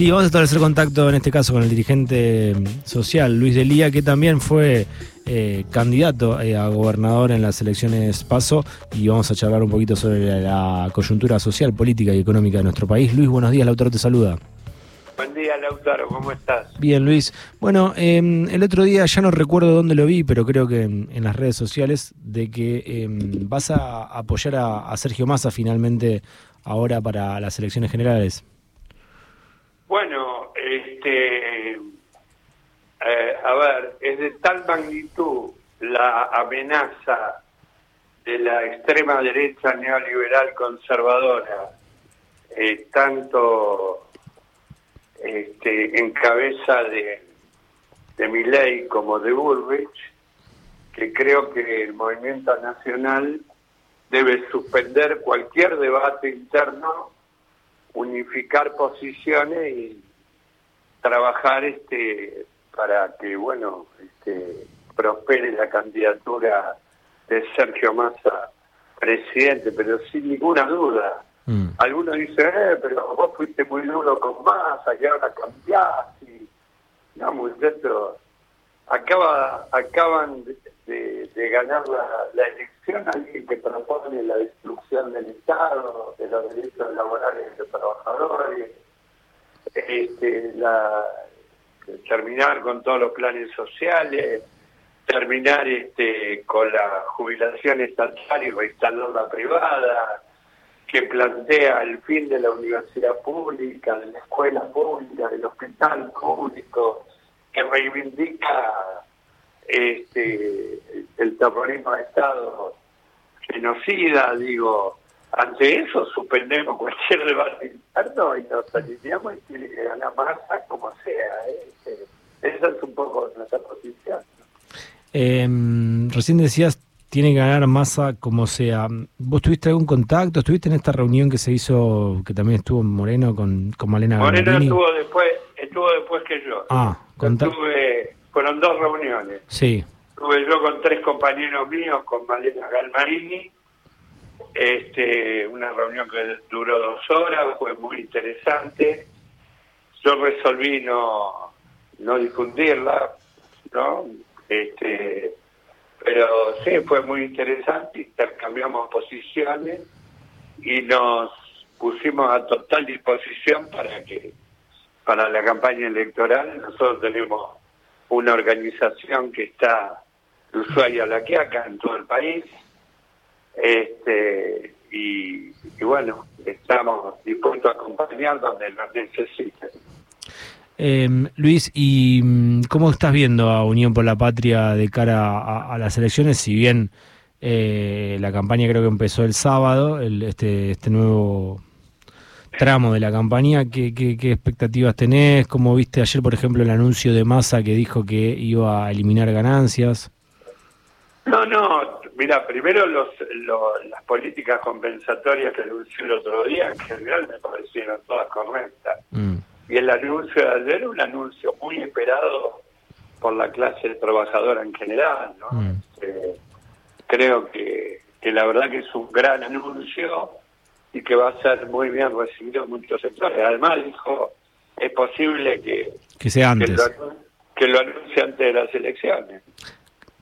Sí, vamos a establecer contacto en este caso con el dirigente social, Luis Delía, que también fue eh, candidato eh, a gobernador en las elecciones PASO y vamos a charlar un poquito sobre la coyuntura social, política y económica de nuestro país. Luis, buenos días, Lautaro te saluda. Buen día, Lautaro, ¿cómo estás? Bien, Luis. Bueno, em, el otro día ya no recuerdo dónde lo vi, pero creo que en, las redes sociales, de que em, vas a apoyar a, Sergio Massa finalmente ahora para las elecciones generales. Bueno, este, eh, a ver, es de tal magnitud la amenaza de la extrema derecha neoliberal conservadora, eh, tanto este, en cabeza de, de Miley como de Burbich, que creo que el movimiento nacional debe suspender cualquier debate interno, unificar posiciones y trabajar este para que bueno este prospere la candidatura de Sergio Massa presidente, pero sin ninguna duda Mm. Algunos dicen, eh, pero vos fuiste muy duro con masa, y ahora cambiás. Y, no, muchachos, acaba, acaban de, ganar la, elección alguien que propone la destrucción del Estado, de los derechos laborales de los trabajadores, este, la, terminar con todos los planes sociales, terminar este, con la jubilación estatal y la privada, que plantea el fin de la universidad pública, de la escuela pública, del hospital público, que reivindica este, el terrorismo de Estado genocida, digo, ante eso suspendemos cualquier debate interno y nos alineamos y tiene que ganar masa como sea. ¿eh? Este, esa es un poco nuestra posición. Eh, recién decías tiene que ganar masa como sea. ¿Vos tuviste algún contacto? ¿Estuviste en esta reunión que se hizo, que también estuvo Moreno con, con Malena Moreno estuvo después que yo. Ah, estuve, fueron dos reuniones. Sí. Estuve yo con tres compañeros míos, con Malena Galmarini, este, una reunión que duró dos horas, fue muy interesante. Yo resolví no, no difundirla, ¿no? Este, pero sí, fue muy interesante, intercambiamos posiciones y nos pusimos a total disposición para que para la campaña electoral nosotros tenemos una organización que está de Ushuaia a La Quiaca en todo el país este y, bueno estamos dispuestos a acompañar donde nos necesiten Em, Luis, ¿y mm, cómo estás viendo a Unión por la Patria de cara a, las elecciones? Si bien eh, la campaña creo que empezó el sábado, el, este, este nuevo tramo de la campaña, ¿qué, qué, expectativas tenés? ¿Cómo viste ayer, por ejemplo, el anuncio de Massa que dijo que iba a eliminar ganancias? No, no, mira, primero los, las políticas compensatorias que anunció el otro día, en general me parecieron todas correctas. Mm. Y el anuncio de ayer un anuncio muy esperado por la clase trabajadora en general. ¿no? Mm. Este, creo que, que la verdad que es un gran anuncio y que va a ser muy bien recibido en muchos sectores. Además dijo, es posible que, que sea antes. Que lo, anuncie antes de las elecciones.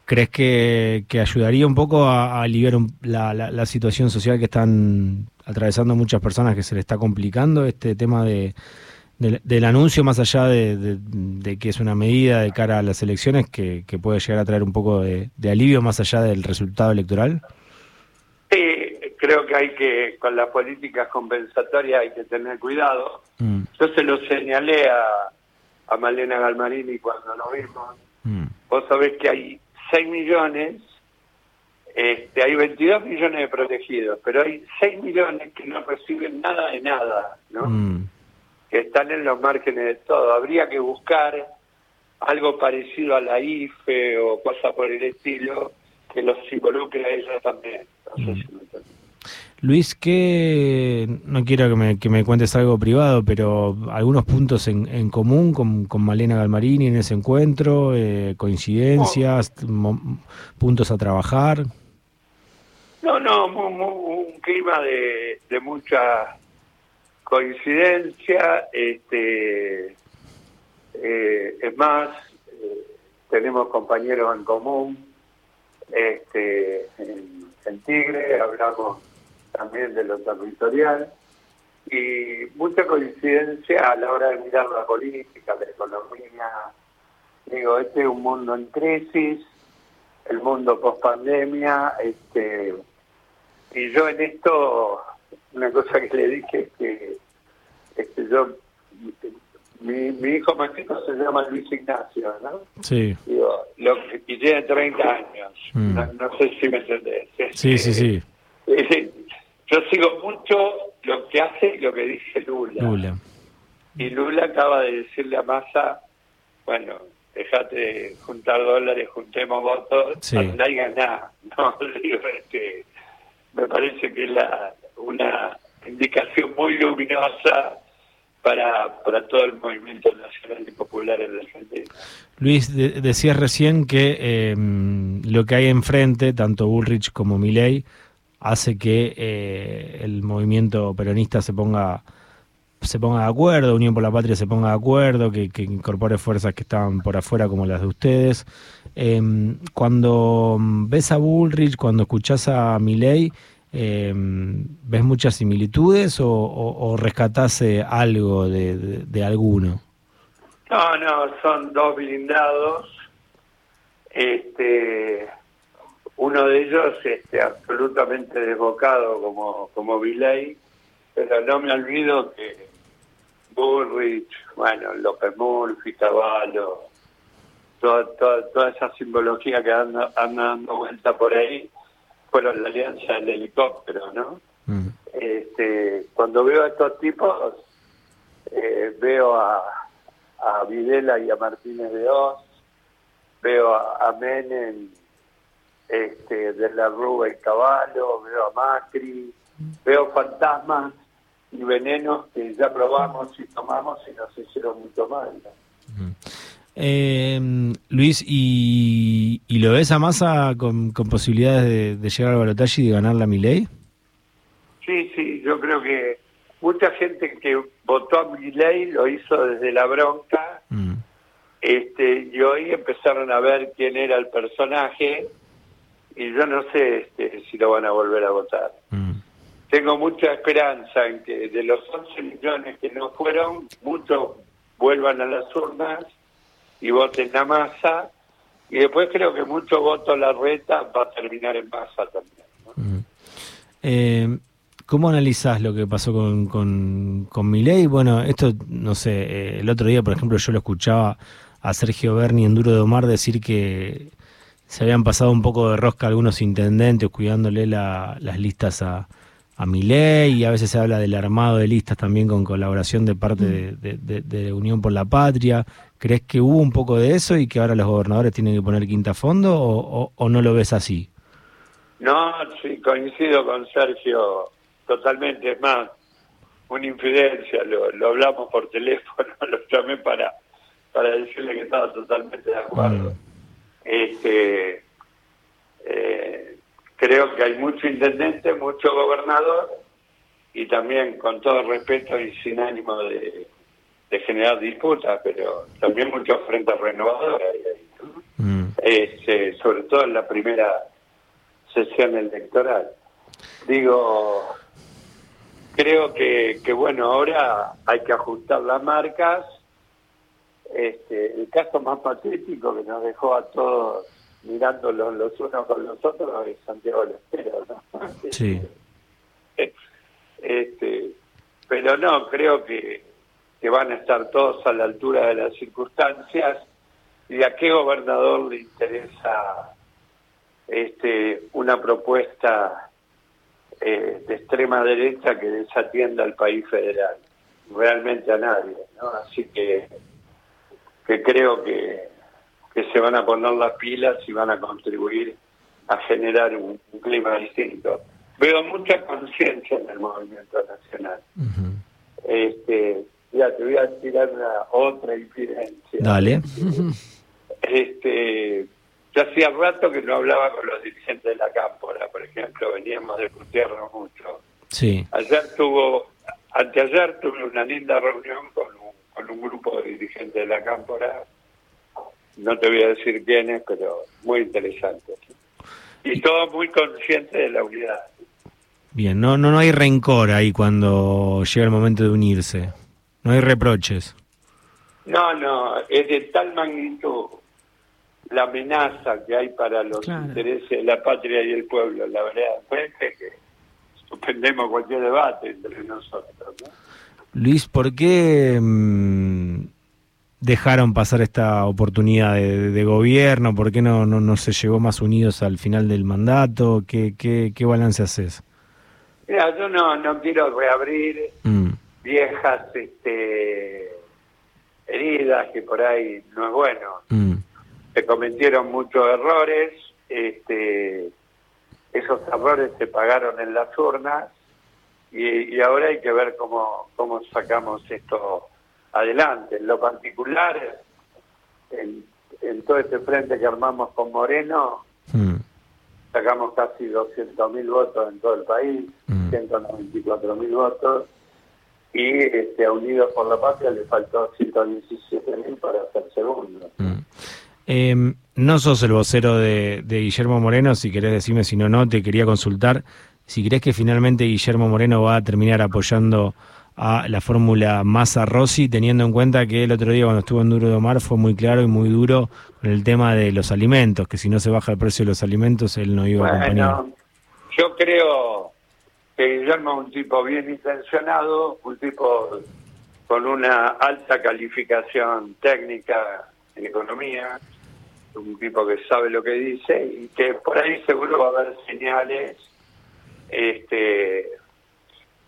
¿Crees que, que ayudaría un poco a, aliviar la, la, la, situación social que están atravesando muchas personas que se le está complicando este tema de, del, anuncio, más allá de, que es una medida de cara a las elecciones que, puede llegar a traer un poco de, alivio más allá del resultado electoral? Hay que, con las políticas compensatorias hay que tener cuidado. Mm. Yo se lo señalé a, a Malena Galmarini cuando lo vimos. Mm. Vos sabés que hay 6 millones, este, hay 22 millones de protegidos, pero hay 6 millones que no reciben nada de nada, ¿no? Mm que están en los márgenes de todo. Habría que buscar algo parecido a la IFE o cosa por el estilo que los involucre a ellos también. Mm. Luis, que no quiero que me, que me, cuentes algo privado, pero algunos puntos en, en común con, con, Malena Galmarini en ese encuentro, eh, coincidencias, puntos a trabajar. No, no, un clima de, de mucha coincidencia, este, más, eh, tenemos compañeros en común, este, en, Tigre, hablamos también de lo territorial, y mucha coincidencia a la hora de mirar la política, la economía. Digo, este es un mundo en crisis, el mundo post pandemia, este, y yo en esto, una cosa que le dije es que este, yo mi, mi hijo más chico se llama Luis Ignacio, ¿no? Sí. Digo, lo, y tiene 30 años. Mm. No, sé si me entendés. Sí, sí, sí. yo sigo mucho lo que hace y lo que dice Lula. Lula. Y Lula acaba de decirle a Massa, bueno, dejate de juntar dólares, juntemos votos, sí. no hay nada. No, digo, este, me parece que es la, una indicación muy luminosa para, para todo el movimiento nacional y popular en la Argentina. Luis, decías recién que em, lo que hay enfrente, tanto Bullrich como Milei, hace que eh, el movimiento peronista se ponga se ponga de acuerdo, Unión por la Patria se ponga de acuerdo, que, incorpore fuerzas que estaban por afuera como las de ustedes. Em, cuando ves a Bullrich, cuando escuchás a Milei, eh, ¿ves muchas similitudes o, o, rescatás eh, algo de, alguno? No, no, son dos blindados. Este, uno de ellos este, absolutamente desbocado como, como Viley, pero no me olvido que Bullrich, bueno, López Murphy, Caballo, toda, toda, toda esa simbología que anda, anda dando vuelta por ahí, fueron la alianza del helicóptero, ¿no? Mm. Este, cuando veo a estos tipos, eh, veo a, a Videla y a Martínez de Oz, veo a, a Menem este, de la Rúa y Caballo, veo a Macri, veo fantasmas y venenos que ya probamos y tomamos y nos hicieron mucho mal. ¿no? Eh, Luis, ¿y, lo ves a Massa con, posibilidades de, llegar al balotaje y de ganar la Miley? Sí, sí, yo creo que mucha gente que votó a Milei lo hizo desde la bronca mm. este, y hoy empezaron a ver quién era el personaje y yo no sé este, si lo van a volver a votar. Mm. Tengo mucha esperanza en que de los 11 millones que no fueron, muchos vuelvan a las urnas y voten a masa. Y después creo que mucho voto a la reta va a terminar en masa también. Eh, ¿Cómo analizás lo que pasó con, con, con Milei? Bueno, esto, no sé, eh, el otro día, por ejemplo, yo lo escuchaba a Sergio Berni en Duro de Omar decir que se habían pasado un poco de rosca algunos intendentes cuidándole las listas a, a Milei y a veces se habla del armado de listas también con colaboración de parte mm. de, de Unión por la Patria. ¿Crees que hubo un poco de eso y que ahora los gobernadores tienen que poner quinta fondo o, no lo ves así? No, sí, coincido con Sergio totalmente. Es más, una infidencia, lo, hablamos por teléfono, lo llamé para, para decirle que estaba totalmente de acuerdo. Mm. Este, eh, creo que hay mucho intendente, mucho gobernador y también con todo respeto y sin ánimo de de generar disputas, pero también muchos frentes renovadores mm. este, sobre todo en la primera sesión electoral. Digo, creo que, que bueno, ahora hay que ajustar las marcas. Este, el caso más patético que nos dejó a todos mirándolos los unos con los otros es Santiago Lestero, ¿no? Sí. Este, pero no, creo que que van a estar todos a la altura de las circunstancias y a qué gobernador le interesa este una propuesta eh, de extrema derecha que desatienda al país federal realmente a nadie ¿no? así que que creo que que se van a poner las pilas y van a contribuir a generar un, clima distinto veo mucha conciencia en el movimiento nacional este ya, te voy a tirar una otra infidencia. Dale. Este, yo hacía rato que no hablaba con los dirigentes de la Cámpora, por ejemplo, veníamos de putearnos mucho. Sí. Ayer tuvo, anteayer tuve una linda reunión un, grupo de dirigentes de la Cámpora no te voy a decir quiénes, pero muy interesantes. Y todos muy conscientes de la unidad. Bien, no, no, no hay rencor ahí cuando llega el momento de unirse. No hay reproches. No, no, es de tal magnitud la amenaza que hay para los intereses de la patria y el pueblo, la verdad, que suspendemos cualquier debate entre nosotros. Luis, ¿por qué mm, dejaron pasar esta oportunidad de, gobierno? ¿Por qué no, no, no, se llegó más unidos al final del mandato? ¿Qué, qué, qué balance haces? Mira, yo no, no quiero reabrir mm. viejas este, heridas, que por ahí no es bueno. Mm. Se cometieron muchos errores, este, esos errores se pagaron en las urnas y, ahora hay que ver cómo, cómo sacamos esto adelante. En lo particular, en, en todo este frente que armamos con Moreno, mm sacamos casi 200.000 votos en todo el país, 194.000 mm. votos, y este, a Unidos por la Patria le faltó 117.000 para ser segundo. Mm. No sos el vocero de, de, Guillermo Moreno, si querés decirme si no, no, te quería consultar si crees que finalmente Guillermo Moreno va a terminar apoyando a la fórmula Massa Rossi, teniendo en cuenta que el otro día cuando estuvo en Duro de Omar fue muy claro y muy duro con el tema de los alimentos, que si no se baja el precio de los alimentos él no iba a acompañar. Yo creo que Guillermo es un tipo bien intencionado, un tipo con una alta calificación técnica en economía, un tipo que sabe lo que dice y que por ahí seguro va a haber señales este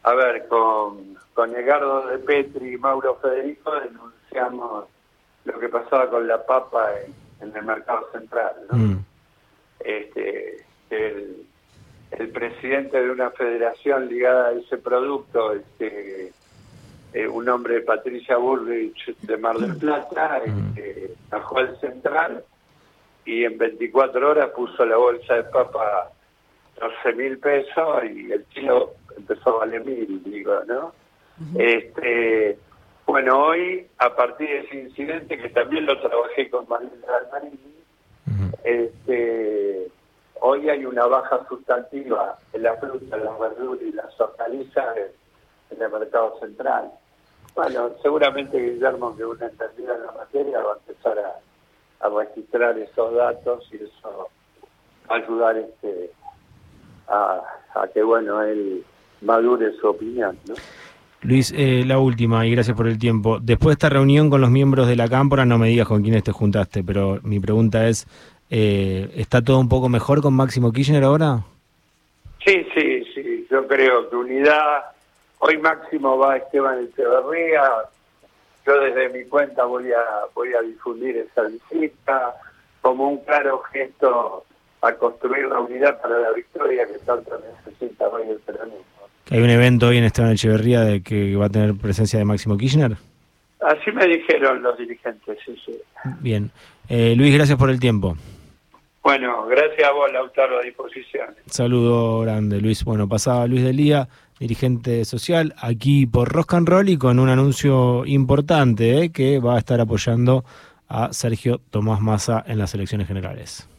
a ver, con, con Edgardo de Petri y Mauro Federico denunciamos lo que pasaba con la papa en, el mercado central. ¿no? Mm. Este, el, el, presidente de una federación ligada a ese producto, este, eh, un hombre Patricia Bullrich de Mar del Plata, mm. este, bajó al central y en 24 horas puso la bolsa de papa 12 mil pesos y el kilo empezó a valer mil, digo, ¿no? Este, bueno, hoy, a partir de ese incidente, que también lo trabajé con Manuel Almarini, este, hoy hay una baja sustantiva en la fruta, las verduras y las hortalizas en el mercado central. Bueno, seguramente Guillermo, que una entendida en la materia, va a empezar a, a registrar esos datos y eso va a ayudar este, a, a que, bueno, él madure su opinión. ¿no? Luis, eh, la última, y gracias por el tiempo. Después de esta reunión con los miembros de la Cámpora, no me digas con quiénes te juntaste, pero mi pregunta es, eh, ¿está todo un poco mejor con Máximo Kirchner ahora? Sí, sí, sí, yo creo que unidad, hoy Máximo va a Esteban Echeverría, yo desde mi cuenta voy a, voy a difundir esa visita como un claro gesto a construir la unidad para la victoria que tanto necesita hoy el peronismo. ¿Hay un evento hoy en Esteban Echeverría de que va a tener presencia de Máximo Kirchner? Así me dijeron los dirigentes, sí, sí. Bien. Eh, Luis, gracias por el tiempo. Bueno, gracias a vos, Lautaro, a disposición. Saludo grande, Luis. Bueno, pasaba Luis Delía, dirigente social, aquí por Rock and Roll y con un anuncio importante eh, que va a estar apoyando a Sergio Tomás Massa en las elecciones generales.